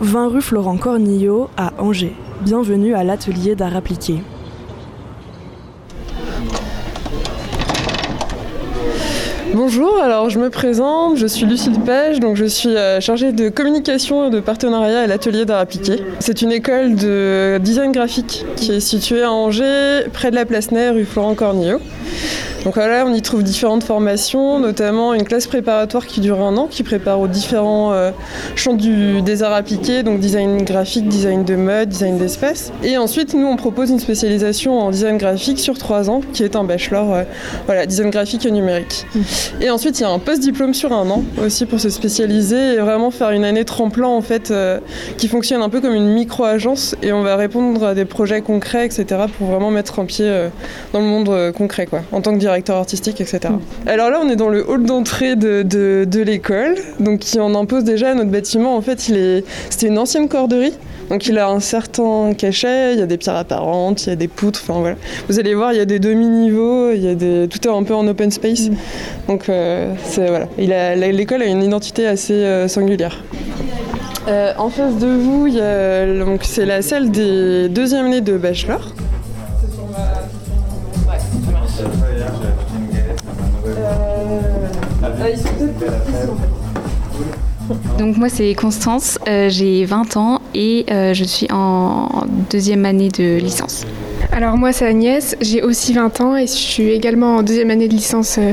20 rue Florent Cornillot à Angers. Bienvenue à l'atelier d'art appliqué. Bonjour, alors je me présente, je suis Lucille Page, donc je suis euh, chargée de communication et de partenariat à l'atelier d'art appliqué. C'est une école de design graphique qui est située à Angers, près de la place Ney, rue Florent Cornillot. Donc voilà, on y trouve différentes formations, notamment une classe préparatoire qui dure un an, qui prépare aux différents euh, champs du, des arts appliqués, donc design graphique, design de mode, design d'espace. Et ensuite, nous, on propose une spécialisation en design graphique sur trois ans, qui est un bachelor, euh, voilà, design graphique et numérique. Mmh. Et ensuite, il y a un post-diplôme sur un an aussi pour se spécialiser et vraiment faire une année tremplin en fait, euh, qui fonctionne un peu comme une micro-agence et on va répondre à des projets concrets, etc. pour vraiment mettre un pied dans le monde concret, quoi, en tant que directeur directeur artistique, etc. Mm. Alors là, on est dans le hall d'entrée de, de, l'école, donc qui en impose déjà à notre bâtiment. En fait, il est, c'était une ancienne corderie. Donc il a un certain cachet, il y a des pierres apparentes, il y a des poutres, enfin voilà. Vous allez voir, il y a des demi-niveaux, il y a des... tout est un peu en open space. Mm. Donc euh, c'est voilà. l'école a une identité assez euh, singulière. Euh, en face de vous, donc c'est la salle des deuxième années de bachelor. Donc moi c'est Constance, euh, j'ai 20 ans et euh, je suis en deuxième année de licence. Alors moi c'est Agnès, j'ai aussi 20 ans et je suis également en deuxième année de licence euh,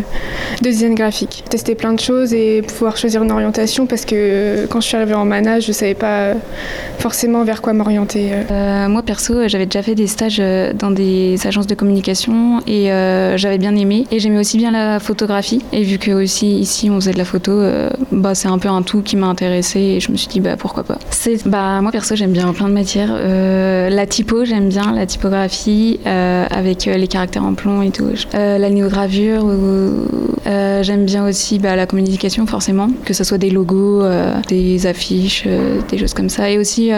de design graphique. Tester plein de choses et pouvoir choisir une orientation parce que euh, quand je suis arrivée en manage, je savais pas euh, forcément vers quoi m'orienter. moi perso, j'avais déjà fait des stages dans des agences de communication et j'avais bien aimé et j'aimais aussi bien la photographie et vu que aussi ici on faisait de la photo, bah c'est un peu un tout qui m'a intéressée et je me suis dit bah pourquoi pas. C'est bah moi perso j'aime bien plein de matières. la typo j'aime bien la typographie euh, avec euh, les caractères en plomb et tout. Euh, la néogravure, j'aime bien aussi bah, la communication forcément, que ce soit des logos, des affiches, des choses comme ça. Et aussi,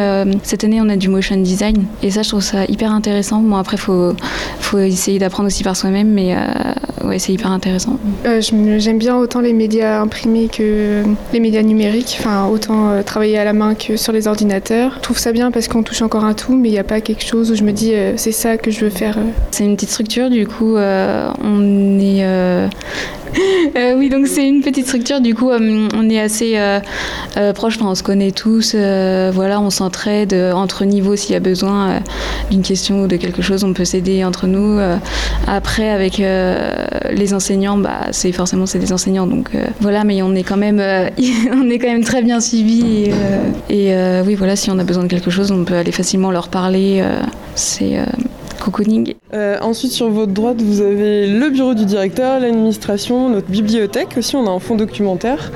cette année, on a du motion design. Et ça, je trouve ça hyper intéressant. Bon, après, il faut, essayer d'apprendre aussi par soi-même, mais ouais, c'est hyper intéressant. J'aime bien autant les médias imprimés que les médias numériques, enfin, autant travailler à la main que sur les ordinateurs. Je trouve ça bien parce qu'on touche encore un tout, mais il n'y a pas quelque chose où je me dis c'est ça que je veux faire. Euh. C'est une petite structure, du coup, euh, on est. Euh, oui, donc c'est une petite structure, du coup, on est assez proche, on se connaît tous, voilà, on s'entraide entre niveaux s'il y a besoin d'une question ou de quelque chose, on peut s'aider entre nous. après, avec les enseignants, bah, c'est forcément c'est des enseignants, donc voilà, mais on est quand même, on est quand même très bien suivis. Et, oui, voilà, si on a besoin de quelque chose, on peut aller facilement leur parler. c'est ensuite, sur votre droite, vous avez le bureau du directeur, l'administration, notre bibliothèque aussi, on a un fonds documentaire,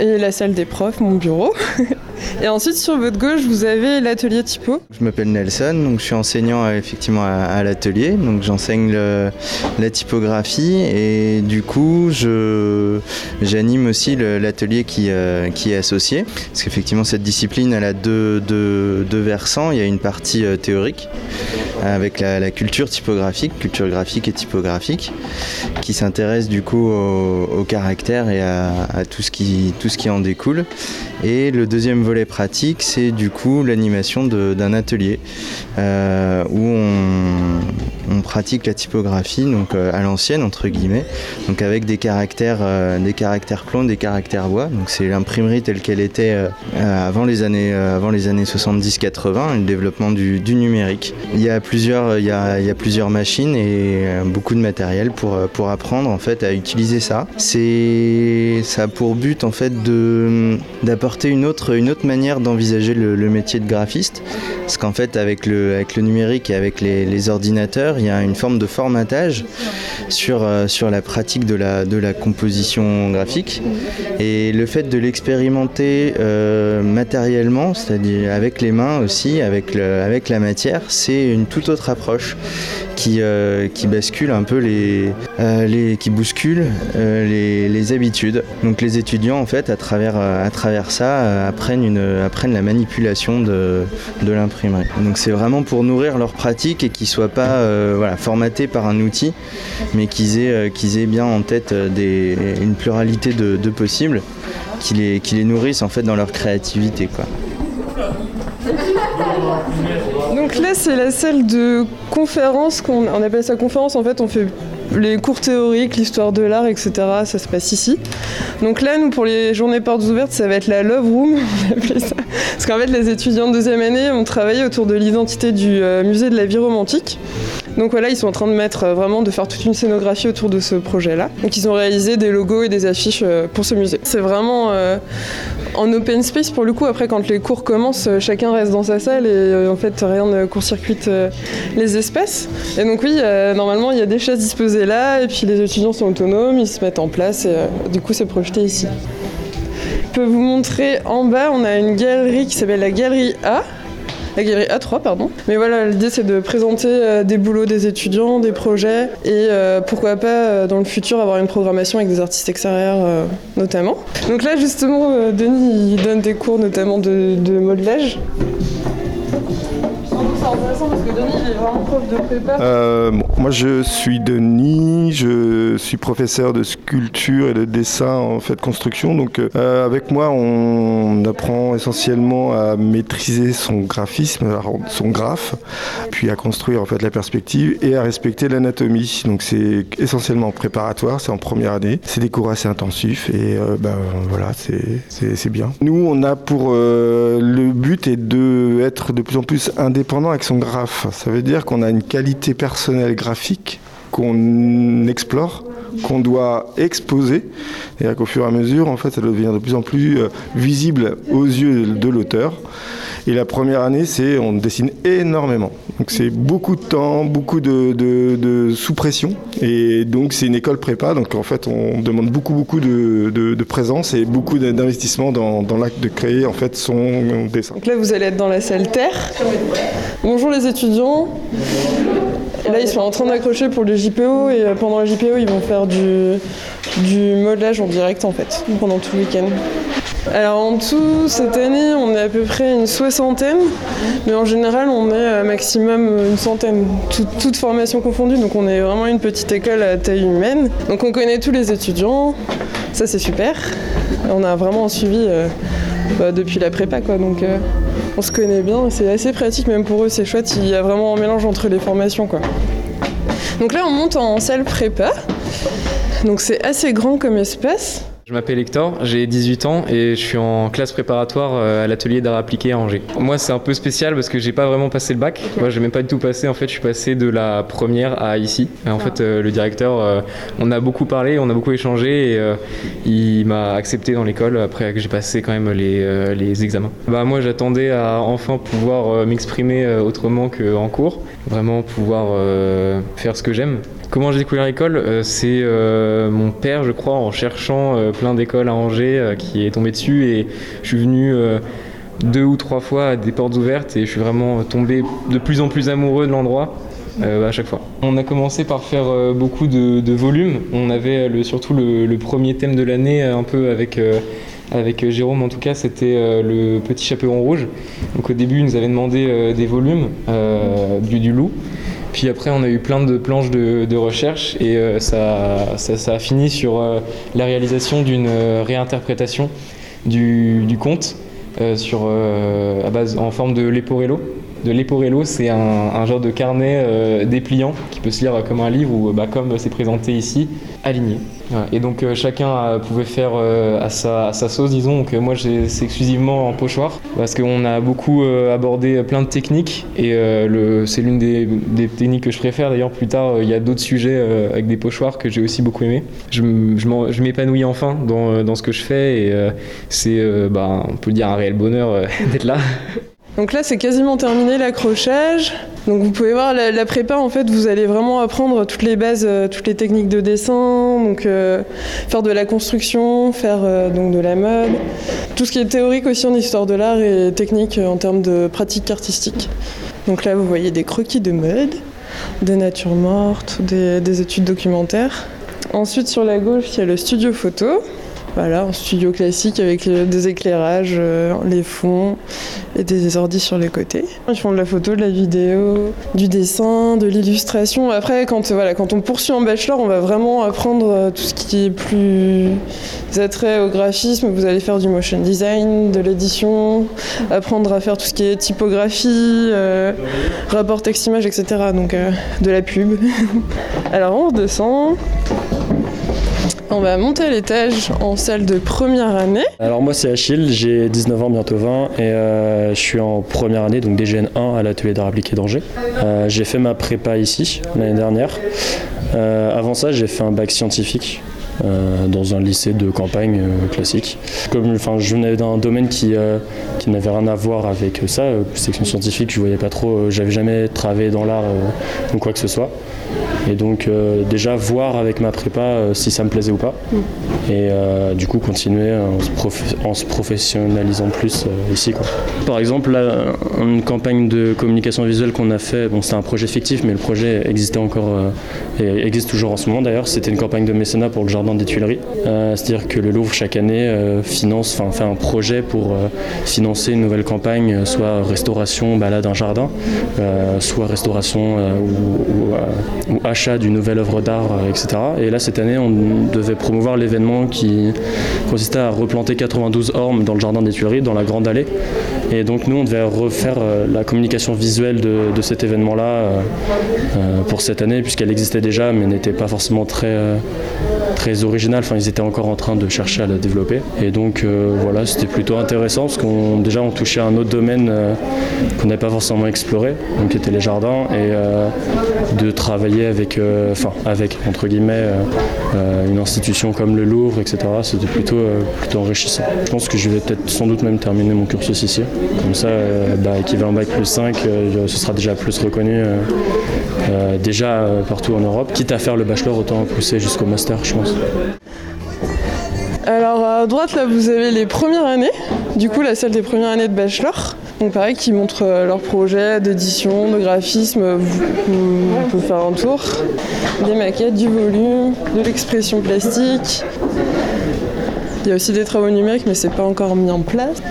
et la salle des profs, mon bureau. Et ensuite, sur votre gauche, vous avez l'atelier typo. Je m'appelle Nelson, donc je suis enseignant effectivement à, l'atelier. Donc j'enseigne la typographie et du coup, j'anime aussi l'atelier qui, euh, qui est associé. Parce qu'effectivement, cette discipline, a deux, versants. Il y a une partie euh, théorique avec la, culture typographique, culture graphique et typographique, qui s'intéresse du coup au, caractère et à, à, tout, ce qui, tout ce qui en découle. Et le deuxième volet pratique, c'est du coup l'animation d'un atelier euh, où on, pratique la typographie donc euh, à l'ancienne entre guillemets, donc avec des caractères, euh, des caractères plombs, des caractères bois. Donc c'est l'imprimerie telle qu'elle était avant les années avant les années 70-80, le développement du, numérique. Il y a plusieurs il y a, plusieurs machines et beaucoup de matériel pour pour apprendre en fait à utiliser ça. C'est ça a pour but en fait d'apporter une autre manière d'envisager le, métier de graphiste. Parce qu'en fait, avec le, avec le numérique et avec les, ordinateurs, il y a une forme de formatage sur, euh, sur la pratique de la, de la composition graphique. Et le fait de l'expérimenter euh, matériellement, c'est-à-dire avec les mains aussi, avec, avec la matière, c'est une toute autre approche qui, euh, qui bascule un peu les, les qui bouscule les, les, habitudes. Donc les étudiants en fait à travers, à travers ça apprennent, la manipulation de, l'imprimerie. Donc c'est vraiment pour nourrir leur pratique et qu'ils ne soient pas euh, formatés par un outil, mais qu'ils aient, euh, qu'ils aient bien en tête euh, une pluralité de, possibles, qui les, nourrissent en fait dans leur créativité. Donc là, c'est la salle de conférence, qu'on on appelle ça conférence, en fait, on fait les cours théoriques, l'histoire de l'art, etc. Ça se passe ici. Donc là, nous, pour les journées portes ouvertes, ça va être la Love Room, on appelle ça. Parce qu'en fait, les étudiants de deuxième année ont travaillé autour de l'identité du euh, musée de la vie romantique. Donc voilà, ils sont en train de mettre euh, vraiment de faire toute une scénographie autour de ce projet-là. Donc ils ont réalisé des logos et des affiches euh, pour ce musée. C'est vraiment euh, en open space pour le coup. Après, quand les cours commencent, chacun reste dans sa salle et en fait rien ne court-circuite les espaces. Et donc oui, normalement il y a des chaises disposées là et puis les étudiants sont autonomes, ils se mettent en place et du coup c'est projeté ici. Je peux vous montrer en bas, on a une galerie qui s'appelle la galerie A. La galerie A3, pardon. Mais voilà, l'idée c'est de présenter euh, des boulots des étudiants, des projets et euh, pourquoi pas euh, dans le futur avoir une programmation avec des artistes extérieurs notamment. Donc là justement, Denis il donne des cours notamment de, de modelage. Euh, moi, je suis Denis, je suis professeur de sculpture et de dessin en fait construction. Donc, euh, avec moi, on apprend essentiellement à maîtriser son graphisme, son graphe, puis à construire en fait la perspective et à respecter l'anatomie. Donc, c'est essentiellement préparatoire, c'est en première année. C'est des cours assez intensifs et euh, ben voilà, c'est- bien. Nous, on a pour euh, le but est de être de plus en plus indépendant avec son graphe. Ça veut dire qu'on a une qualité personnelle graphique qu'on explore, qu'on doit exposer, et qu'au fur et à mesure, en fait, ça devient de plus en plus euh, visible aux yeux de l'auteur. Et la première année, c'est on dessine énormément. Donc c'est beaucoup de temps, beaucoup de, de- de sous-pression. Et donc c'est une école prépa. Donc en fait, on demande beaucoup, beaucoup de, de- de présence et beaucoup d'investissement dans, dans l'acte de créer en fait son dessin. Donc là, vous allez être dans la salle Terre. Bonjour les étudiants. Là, ils sont en train d'accrocher pour le JPO et euh, pendant le JPO, ils vont faire du, du modelage en direct en fait, pendant tout le week-end. Alors en tout, cette année, on est à peu près une soixantaine, mais en général, on est euh, maximum une centaine, tout- toutes formations confondues, donc on est vraiment une petite école à taille humaine. Donc on connaît tous les étudiants, ça c'est super. On a vraiment suivi euh, bah, depuis la prépa, quoi, donc on se connaît bien, c'est assez pratique, même pour eux, c'est chouette, il y a vraiment un mélange entre les formations. Donc là, on monte en salle prépa, donc c'est assez grand comme espace. Je m'appelle Hector, j'ai 18 ans et je suis en classe préparatoire euh, à l'atelier d'art appliqué à Angers. Moi, c'est un peu spécial parce que j'ai pas vraiment passé le bac. Moi, j'ai même pas du tout passé. En fait, je suis passé de la première à ici. En fait, euh, le directeur, euh, on a beaucoup parlé, on a beaucoup échangé et il m'a accepté dans l'école après que j'ai passé quand même les, les examens. Bah, moi, j'attendais à enfin pouvoir m'exprimer autrement qu'en cours, vraiment pouvoir faire ce que j'aime. Comment j'ai découvert l'école Euh, C'est euh, mon père, je crois, en cherchant euh, plein d'écoles à Angers, qui est tombé dessus et je suis venu deux ou trois fois à des portes ouvertes et je suis vraiment tombé de plus en plus amoureux de l'endroit. à chaque fois. On a commencé par faire beaucoup de, volumes. On avait surtout le, premier thème de l'année, un peu avec, avec Jérôme en tout cas, c'était le petit chaperon rouge. Donc au début, il nous avait demandé des volumes du loup. Puis après, on a eu plein de planches de, recherche et euh, ça, a fini sur euh, la réalisation d'une euh, réinterprétation du, conte en forme de leporello. De leporello, c'est un, genre de carnet euh, dépliant qui peut se lire comme un livre ou bah, comme c'est présenté ici, aligné. Et donc euh, chacun euh, pouvait faire euh, à, sa, sauce, disons. Euh, moi, c'est exclusivement en pochoir parce qu'on a beaucoup euh, abordé plein de techniques et euh, c'est l'une des, techniques que je préfère. D'ailleurs, plus tard, euh, il y a d'autres sujets euh, avec des pochoirs que j'ai aussi beaucoup aimé. Je, m'épanouis enfin dans, euh, ce que je fais et euh, c'est, euh, bah, on peut dire, un réel bonheur euh, d'être là. Donc là, c'est quasiment terminé l'accrochage. Donc vous pouvez voir la, prépa, en fait, vous allez vraiment apprendre toutes les bases, euh, toutes les techniques de dessin, donc euh, faire de la construction, faire euh, donc de la mode, tout ce qui est théorique aussi en histoire de l'art et technique en termes de pratique artistique. Donc là, vous voyez des croquis de mode, des natures mortes, des études documentaires. Ensuite, sur la gauche, il y a le studio photo. Voilà, un studio classique avec des éclairages, les fonds et des ordis sur les côtés. Ils font de la photo, de la vidéo, du dessin, de l'illustration. Après, quand, voilà, quand on poursuit en bachelor, on va vraiment apprendre tout ce qui est plus attrait au graphisme. Vous allez faire du motion design, de l'édition, apprendre à faire tout ce qui est typographie, rapport texte-image, etc. Donc de la pub. Alors on redescend. On va monter à l'étage en salle de première année. Alors moi c'est Achille, j'ai 19 ans, bientôt 20 et euh, je suis en première année, donc DGN 1 à l'atelier d'art appliqué d'Angers. Euh, j'ai fait ma prépa ici l'année dernière. Euh, avant ça j'ai fait un bac scientifique dans un lycée de campagne classique. Comme enfin, je venais d'un domaine qui, qui n'avait rien à voir avec ça, section scientifique, je voyais pas trop, j'avais jamais travaillé dans l'art ou quoi que ce soit. Et donc euh, déjà voir avec ma prépa euh, si ça me plaisait ou pas. Et euh, du coup continuer en se, professionnalisant plus ici. Par exemple, là, une campagne de communication visuelle qu'on a fait, bon c'était un projet fictif mais le projet existait encore et existe toujours en ce moment d'ailleurs, c'était une campagne de mécénat pour le jardin des Tuileries. C'est-à-dire que le Louvre chaque année finance, enfin fait un projet pour financer une nouvelle campagne, soit restauration, balade d'un jardin, soit restauration ou, achat d'une nouvelle œuvre d'art, euh, etc. Et là, cette année, on devait promouvoir l'événement qui consistait à replanter 92 ormes dans le jardin des Tuileries, dans la Grande Allée. Et donc, nous, on devait refaire euh, la communication visuelle de, cet événement-là euh, pour cette année, puisqu'elle existait déjà, mais n'était pas forcément très très original. Enfin, ils étaient encore en train de chercher à la développer. Et donc voilà, c'était plutôt intéressant parce qu'on déjà on touchait à un autre domaine qu'on n'avait pas forcément exploré, donc qui était les jardins, et de travailler avec euh, enfin avec entre guillemets euh, euh, une institution comme le Louvre, etc. C'était plutôt plutôt enrichissant. Je pense que je vais peut-être sans doute même terminer mon cursus ici. Comme ça, bah, équivalent bac plus 5, ce sera déjà plus reconnu déjà partout en Europe. Quitte à faire le bachelor, autant pousser jusqu'au master, je pense. Alors à droite là vous avez les premières années, du coup la salle des premières années de bachelor. Donc pareil, qui montrent euh, leurs projets d'édition, de graphisme, vous, pouvez faire un tour. Des maquettes, du volume, de l'expression plastique. Il y a aussi des travaux numériques, mais c'est pas encore mis en place.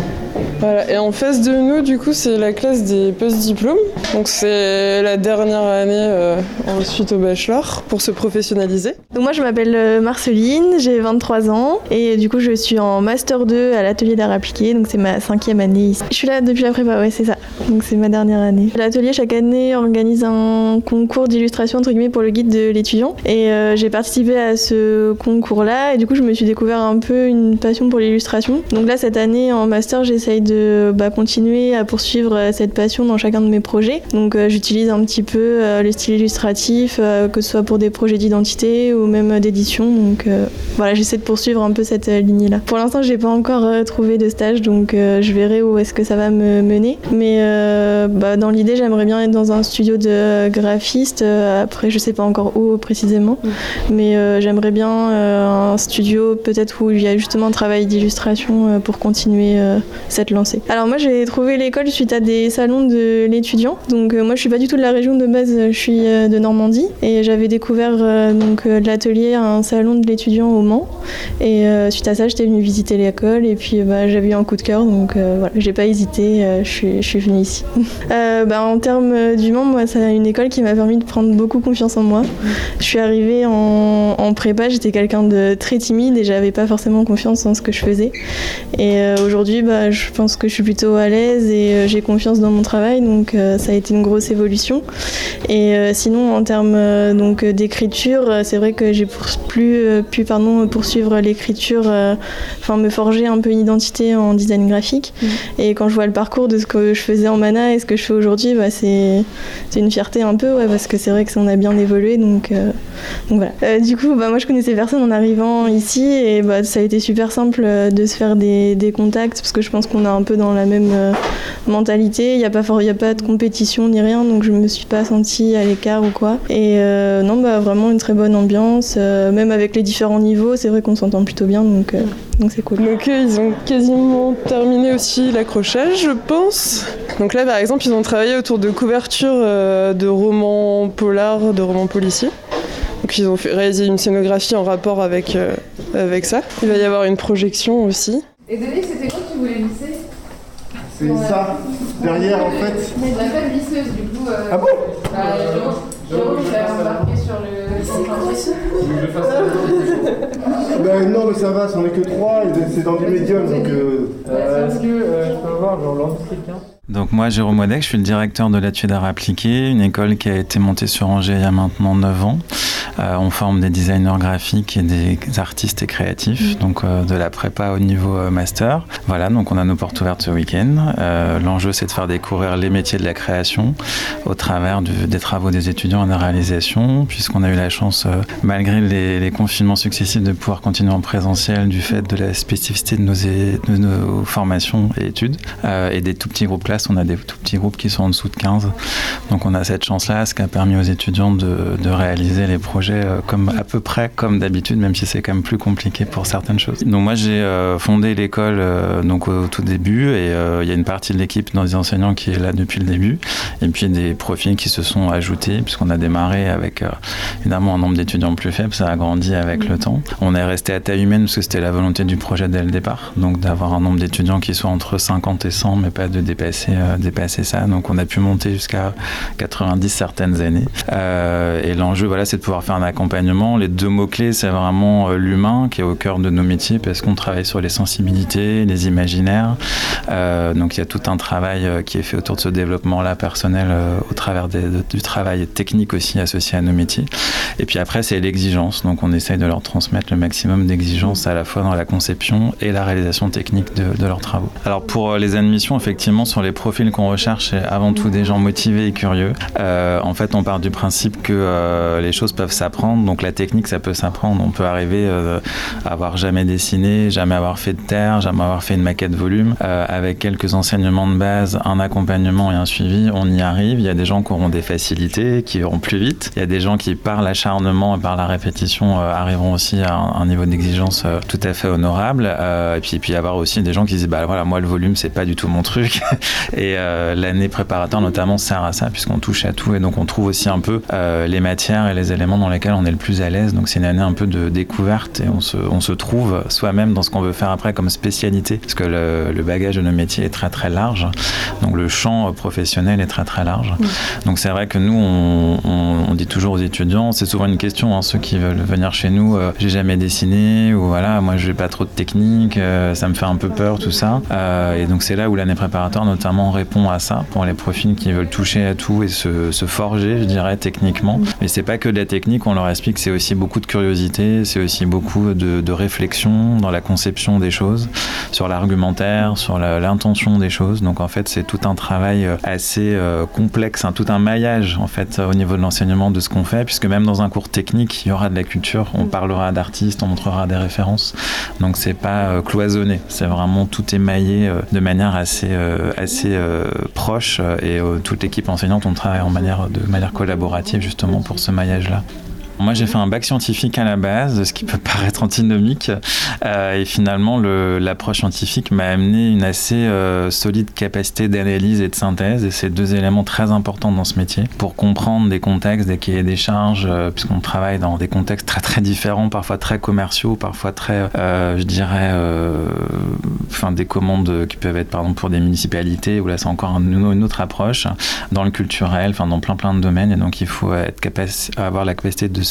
Et en face de nous, du coup, c'est la classe des post-diplômes. Donc c'est la dernière année euh, ensuite au bachelor pour se professionnaliser. Donc moi, je m'appelle euh, Marceline, j'ai 23 ans et du coup, je suis en master 2 à l'atelier d'art appliqué. Donc c'est ma cinquième année ici. Je suis là depuis la prépa, ouais, c'est ça. Donc c'est ma dernière année. L'atelier chaque année organise un concours d'illustration entre guillemets pour le guide de l'étudiant et euh, j'ai participé à ce concours-là et du coup, je me suis découvert un peu une passion pour l'illustration. Donc là, cette année en master, j'essaye de bah, continuer à poursuivre euh, cette passion dans chacun de mes projets. Donc euh, j'utilise un petit peu euh, le style illustratif, que ce soit pour des projets d'identité ou même d'édition. Donc voilà, j'essaie de poursuivre un peu cette lignée-là. Pour l'instant, j'ai pas encore trouvé de stage, donc je verrai où est-ce que ça va me mener. Mais bah, dans l'idée, j'aimerais bien être dans un studio de graphiste. après, je sais pas encore où précisément, mais j'aimerais bien un studio peut-être où il y a justement un travail d'illustration pour continuer cette lancée. Alors moi j'ai trouvé l'école suite à des salons de l'étudiant. Donc euh, moi je suis pas du tout de la région de base, je suis euh, de Normandie et j'avais découvert euh, donc l'atelier un salon de l'étudiant au Mans. Et suite à ça j'étais venue visiter l'école et puis bah, j'avais eu un coup de cœur donc voilà j'ai pas hésité, je suis, je suis venue ici. bah, en termes du Mans, moi c'est une école qui m'a permis de prendre beaucoup confiance en moi. Je suis arrivée en, en prépa, j'étais quelqu'un de très timide et j'avais pas forcément confiance en ce que je faisais. Et aujourd'hui bah, je pense que je suis plutôt à l'aise et euh, j'ai confiance dans mon travail, donc euh, ça a été une grosse évolution. Et euh, sinon, en termes donc d'écriture, c'est vrai que j'ai plus pu pardon poursuivre l'écriture, enfin me forger un peu une identité en design graphique. Mmh. Et quand je vois le parcours de ce que je faisais en Mana et ce que je fais aujourd'hui, bah, c'est une fierté un peu, ouais, parce que c'est vrai que ça en a bien évolué, donc, donc voilà. du coup, bah, moi je connaissais personne en arrivant ici et bah, ça a été super simple de se faire des, des contacts parce que je pense qu'on a un peu dans la même euh, mentalité. Il n'y a, pas a pas de compétition ni rien, donc je me suis pas sentie à l'écart ou quoi. Et euh, non, bah, vraiment une très bonne ambiance, euh, même avec les différents niveaux, c'est vrai qu'on s'entend plutôt bien, donc donc c'est cool. Donc ils ont quasiment terminé aussi l'accrochage, je pense. Donc là, par exemple, ils ont travaillé autour de couvertures de romans polars, de romans policiers. Donc ils ont fait, réalisé une scénographie en rapport avec, avec ça. Il va y avoir une projection aussi. Et Denis, c'était quoi que tu voulais lisser C'est ça, derrière en fait. La femme lisseuse, du coup. ah bon bah, Jérôme, il a embarqué sur le. C'est quoi ça Ben non, mais ça va, c'en est que trois, c'est dans du médium donc. Est-ce que je peux avoir genre donc moi, Jérôme Wadek, je suis le directeur de l'atelier d'art appliqué, une école qui a été montée sur Angers il y a maintenant 9 ans. Euh, on forme des designers graphiques et des artistes et créatifs, donc euh, de la prépa au niveau euh, master. Voilà, donc on a nos portes ouvertes ce week-end. L'enjeu, c'est de faire découvrir les métiers de la création au travers des travaux des étudiants en réalisation, puisqu'on a eu la chance, malgré les, confinements successifs, de pouvoir continuer en présentiel du fait de la spécificité de nos, de nos formations et études et des tout petits groupes on a des tout petits groupes qui sont en dessous de 15. Donc on a cette chance-là, ce qui a permis aux étudiants de, réaliser les projets euh, comme à peu près comme d'habitude, même si c'est quand même plus compliqué pour certaines choses. Donc moi j'ai euh, fondé l'école euh, donc au tout début et il y a une partie de l'équipe dans les enseignants qui est là depuis le début et puis des profils qui se sont ajoutés puisqu'on a démarré avec évidemment un nombre d'étudiants plus faible, ça a grandi avec le temps. On est resté à taille humaine parce que c'était la volonté du projet dès le départ, donc d'avoir un nombre d'étudiants qui soit entre 50 et 100 mais pas de dépasser euh, dépasser, ça. Donc on a pu monter jusqu'à 90 certaines années. Euh, et l'enjeu, voilà, c'est de pouvoir faire un accompagnement. Les deux mots-clés, c'est vraiment euh, l'humain qui est au cœur de nos métiers parce qu'on travaille sur les sensibilités, les imaginaires. donc il y a tout un travail qui est fait autour de ce développement-là personnel au travers du travail technique aussi associé à nos métiers. Et puis après, c'est l'exigence. Donc on essaye de leur transmettre le maximum d'exigence à la fois dans la conception et la réalisation technique de leurs travaux. Alors pour les admissions, effectivement, sur les profils qu'on recherche, c'est avant tout des gens motivés et curieux. Euh, en fait, on part du principe que euh, les choses peuvent s'apprendre, donc la technique, ça peut s'apprendre. On peut arriver euh, à avoir jamais dessiné, jamais avoir fait de terre, jamais avoir fait une maquette volume. avec quelques enseignements de base, un accompagnement et un suivi, on y arrive. Il y a des gens qui auront des facilités, qui iront plus vite. Il y a des gens qui, par l'acharnement et par la répétition, arriveront aussi à un, niveau d'exigence tout à fait honorable. et puis, puis, avoir aussi des gens qui disent, bah voilà, moi, le volume, c'est pas du tout mon truc. Et euh, l'année préparatoire notamment sert à ça puisqu'on touche à tout et donc on trouve aussi un peu euh, les matières et les éléments dans lesquels on est le plus à l'aise. Donc c'est une année un peu de découverte et on se, on se trouve soi-même dans ce qu'on veut faire après comme spécialité parce que le, bagage de nos métiers est très très large. Donc le champ professionnel est très très large. Donc c'est vrai que nous on, on, dit toujours aux étudiants, c'est souvent une question, hein, ceux qui veulent venir chez nous, euh, j'ai jamais dessiné ou voilà, moi je n'ai pas trop de technique, ça me fait un peu peur tout ça. et donc c'est là où l'année préparatoire notamment répond à ça pour les profils qui veulent toucher à tout et se, forger, je dirais, techniquement. Mais c'est pas que de la technique, on leur explique, c'est aussi beaucoup de curiosité, c'est aussi beaucoup de, réflexion dans la conception des choses, sur l'argumentaire, sur l'intention des choses. Donc en fait, c'est tout un travail euh, assez euh, complexe, hein, tout un maillage en fait au niveau de l'enseignement de ce qu'on fait, puisque même dans un cours technique, il y aura de la culture, on parlera d'artistes, on montrera des références. Donc c'est pas euh, cloisonné, c'est vraiment tout émaillé de manière assez, assez assez euh, proche et euh, toute l'équipe enseignante, on travaille en manière, de manière collaborative justement pour ce maillage-là. Moi, j'ai fait un bac scientifique à la base, ce qui peut paraître antinomique. Euh, et finalement, l'approche scientifique m'a amené une assez euh, solide capacité d'analyse et de synthèse. Et c'est deux éléments très importants dans ce métier pour comprendre des contextes, des cahiers des charges, euh, puisqu'on travaille dans des contextes très très différents, parfois très commerciaux, parfois très, je dirais, enfin des commandes qui peuvent être par exemple pour des municipalités, où là c'est encore une autre approche, dans le culturel, enfin dans plein plein de domaines. Et donc il faut être capable, avoir la capacité de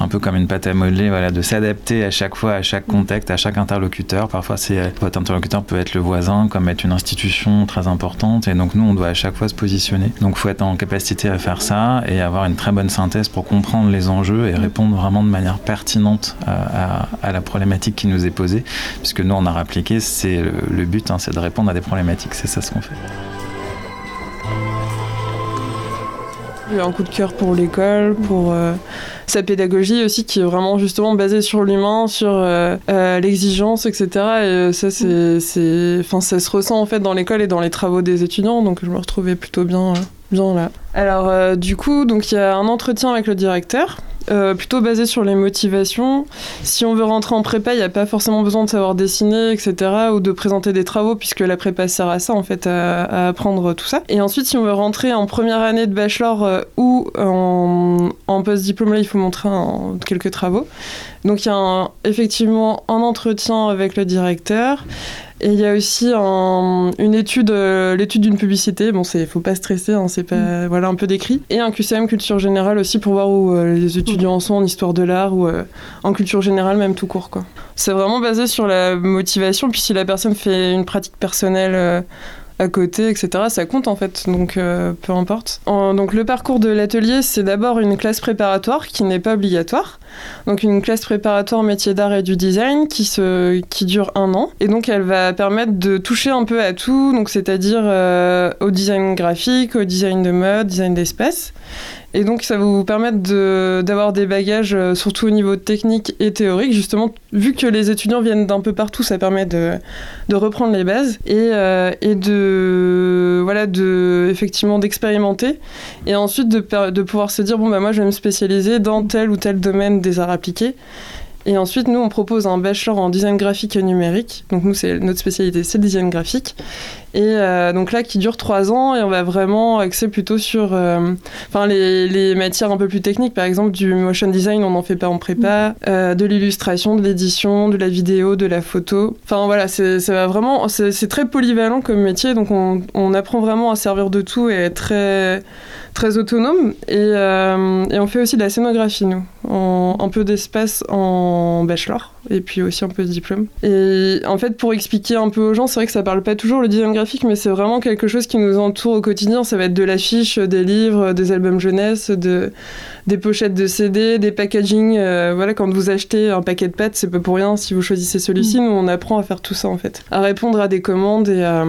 un peu comme une pâte à modeler, voilà, de s'adapter à chaque fois, à chaque contexte, à chaque interlocuteur. Parfois, c'est votre interlocuteur peut être le voisin, comme être une institution très importante, et donc nous, on doit à chaque fois se positionner. Donc, il faut être en capacité à faire ça et avoir une très bonne synthèse pour comprendre les enjeux et répondre vraiment de manière pertinente à, la problématique qui nous est posée, puisque nous, on a appliqué, c'est le, but, hein, c'est de répondre à des problématiques, c'est ça ce qu'on fait. J'ai un coup de cœur pour l'école, pour euh, sa pédagogie aussi, qui est vraiment justement basée sur l'humain, sur euh, euh, l'exigence, etc. Et ça, c'est, enfin, ça se ressent en fait dans l'école et dans les travaux des étudiants, donc je me retrouvais plutôt bien, bien là. Alors, du coup, donc il y a un entretien avec le directeur euh, plutôt basé sur les motivations. Si on veut rentrer en prépa, il n'y a pas forcément besoin de savoir dessiner, etc., ou de présenter des travaux, puisque la prépa sert à ça, en fait, à, apprendre tout ça. Et ensuite, si on veut rentrer en première année de bachelor euh, ou en, post-diplôme, il faut montrer quelques travaux. Donc il y a effectivement un entretien avec le directeur. Et il y a aussi une étude, euh, l'étude d'une publicité. Bon, c'est, faut pas stresser, hein, c'est pas, mm. voilà, un peu décrit. Et un QCM culture générale aussi pour voir où euh, les étudiants sont en histoire de l'art ou euh, en culture générale, même tout court, quoi. C'est vraiment basé sur la motivation. Puis si la personne fait une pratique personnelle à côté, etc. Ça compte en fait, donc euh, peu importe. donc le parcours de l'atelier, c'est d'abord une classe préparatoire qui n'est pas obligatoire. Donc une classe préparatoire métier d'art et du design qui, se, qui dure un an. Et donc elle va permettre de toucher un peu à tout, donc c'est-à-dire euh, au design graphique, au design de mode, design d'espace. Et donc, ça va vous permettre d'avoir des bagages, euh, surtout au niveau technique et théorique. Justement, vu que les étudiants viennent d'un peu partout, ça permet de, de reprendre les bases et, euh, et, de, voilà, de, effectivement, d'expérimenter. Et ensuite, de, de pouvoir se dire, bon, bah, moi, je vais me spécialiser dans tel ou tel domaine des arts appliqués. Et ensuite, nous, on propose un bachelor en design graphique et numérique. Donc, nous, c'est notre spécialité, c'est le design graphique. Et euh, donc là, qui dure trois ans, et on va vraiment axer plutôt sur euh, enfin les, les, matières un peu plus techniques. Par exemple, du motion design, on n'en fait pas en prépa, euh, de l'illustration, de l'édition, de la vidéo, de la photo. Enfin voilà, ça va vraiment, c'est très polyvalent comme métier, donc on, on, apprend vraiment à servir de tout et être très très autonome. Et, et on fait aussi de la scénographie, nous, en, un peu d'espace en bachelor et puis aussi un peu de diplôme. Et en fait, pour expliquer un peu aux gens, c'est vrai que ça parle pas toujours le design graphique, mais c'est vraiment quelque chose qui nous entoure au quotidien. Ça va être de l'affiche, des livres, des albums jeunesse, de, des pochettes de CD, des packaging. Euh, voilà, quand vous achetez un paquet de pâtes, c'est pas pour rien si vous choisissez celui-ci. Mm. Nous, on apprend à faire tout ça en fait, à répondre à des commandes et à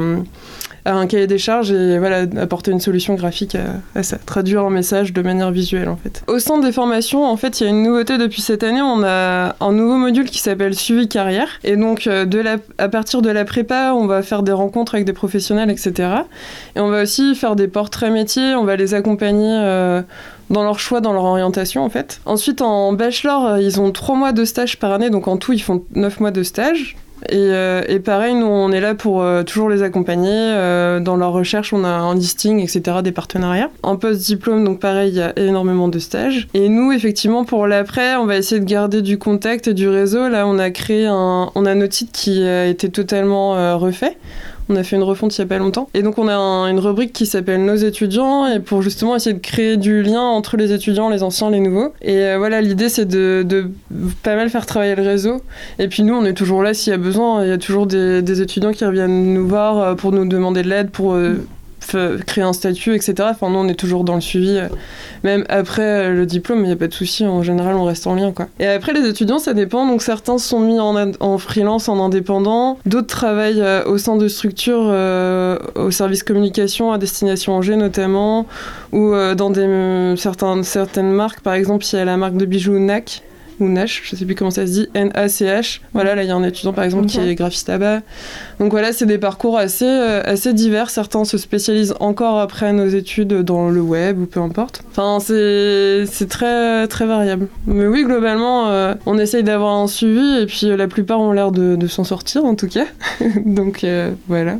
un cahier des charges et voilà, apporter une solution graphique à, ça, traduire un message de manière visuelle en fait. Au centre des formations, en fait, il y a une nouveauté depuis cette année, on a un nouveau module qui s'appelle suivi carrière et donc euh, à partir de la prépa, on va faire des rencontres avec des professionnels, etc. Et on va aussi faire des portraits métiers, on va les accompagner. Euh, dans leur choix, dans leur orientation en fait. Ensuite en bachelor, ils ont trois mois de stage par année, donc en tout ils font neuf mois de stage. Euh, et, pareil, nous, on est là pour euh, toujours les accompagner. Euh, dans leur recherche, on a un listing, etc., des partenariats. En post-diplôme, donc pareil, il y a énormément de stages. Et nous, effectivement, pour l'après, on va essayer de garder du contact et du réseau. Là, on a créé un... On a notre site qui a été totalement refait. On a fait une refonte il n'y a pas longtemps. Et donc on a une rubrique qui s'appelle Nos étudiants, et pour justement essayer de créer du lien entre les étudiants, les anciens, les nouveaux. Et euh, voilà, l'idée c'est de, pas mal faire travailler le réseau. Et puis nous, on est toujours là s'il y a besoin. Il y a toujours des, étudiants qui reviennent nous voir euh, pour nous demander de l'aide, pour euh, créer un statut, etc. Enfin, nous, on est toujours dans le suivi. Euh, même après euh, le diplôme, il n'y a pas de souci. En général, on reste en lien. Quoi. Et après, les étudiants, ça dépend. Donc, certains sont mis en, en freelance, en indépendant. D'autres travaillent euh, au sein de structures, au service communication, à destination Angers notamment, ou dans des, certains, certaines marques. Par exemple, il y a la marque de bijoux NAC ou Nash, je sais plus comment ça se dit, N-A-C-H. Voilà, là il y a un étudiant par exemple qui est graphiste là-bas. Donc voilà, c'est des parcours assez, euh, assez divers. Certains se spécialisent encore après nos études dans le web ou peu importe. Enfin, c'est très, très variable. Mais oui, globalement, euh, on essaye d'avoir un suivi et puis euh, la plupart ont l'air de, s'en sortir en tout cas. Donc voilà.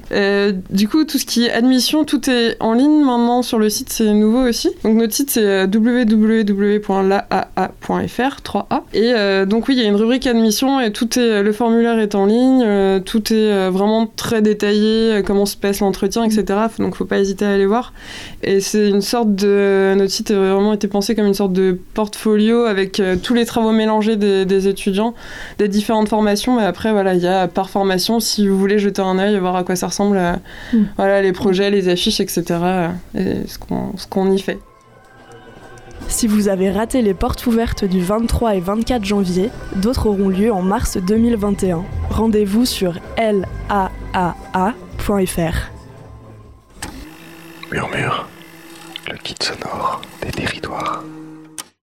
du coup, tout ce qui est admission, tout est en ligne maintenant sur le site, c'est nouveau aussi. Donc notre site c'est www.laa.fr, 3A. Et donc oui, il y a une rubrique admission et tout est, le formulaire est en ligne, tout est euh, vraiment très détaillé, comment se passe l'entretien, etc. Donc faut pas hésiter à aller voir. Et c'est une sorte de, notre site a vraiment été pensé comme une sorte de portfolio avec tous les travaux mélangés des, étudiants, des différentes formations. Mais après voilà, il y a par formation, si vous voulez jeter un œil, voir à quoi ça ressemble, mm. voilà les projets, les affiches, etc. Et ce qu'on y fait. Si vous avez raté les portes ouvertes du 23 et 24 janvier, d'autres auront lieu en mars 2021. Rendez-vous sur laaa.fr. Murmure, le kit sonore des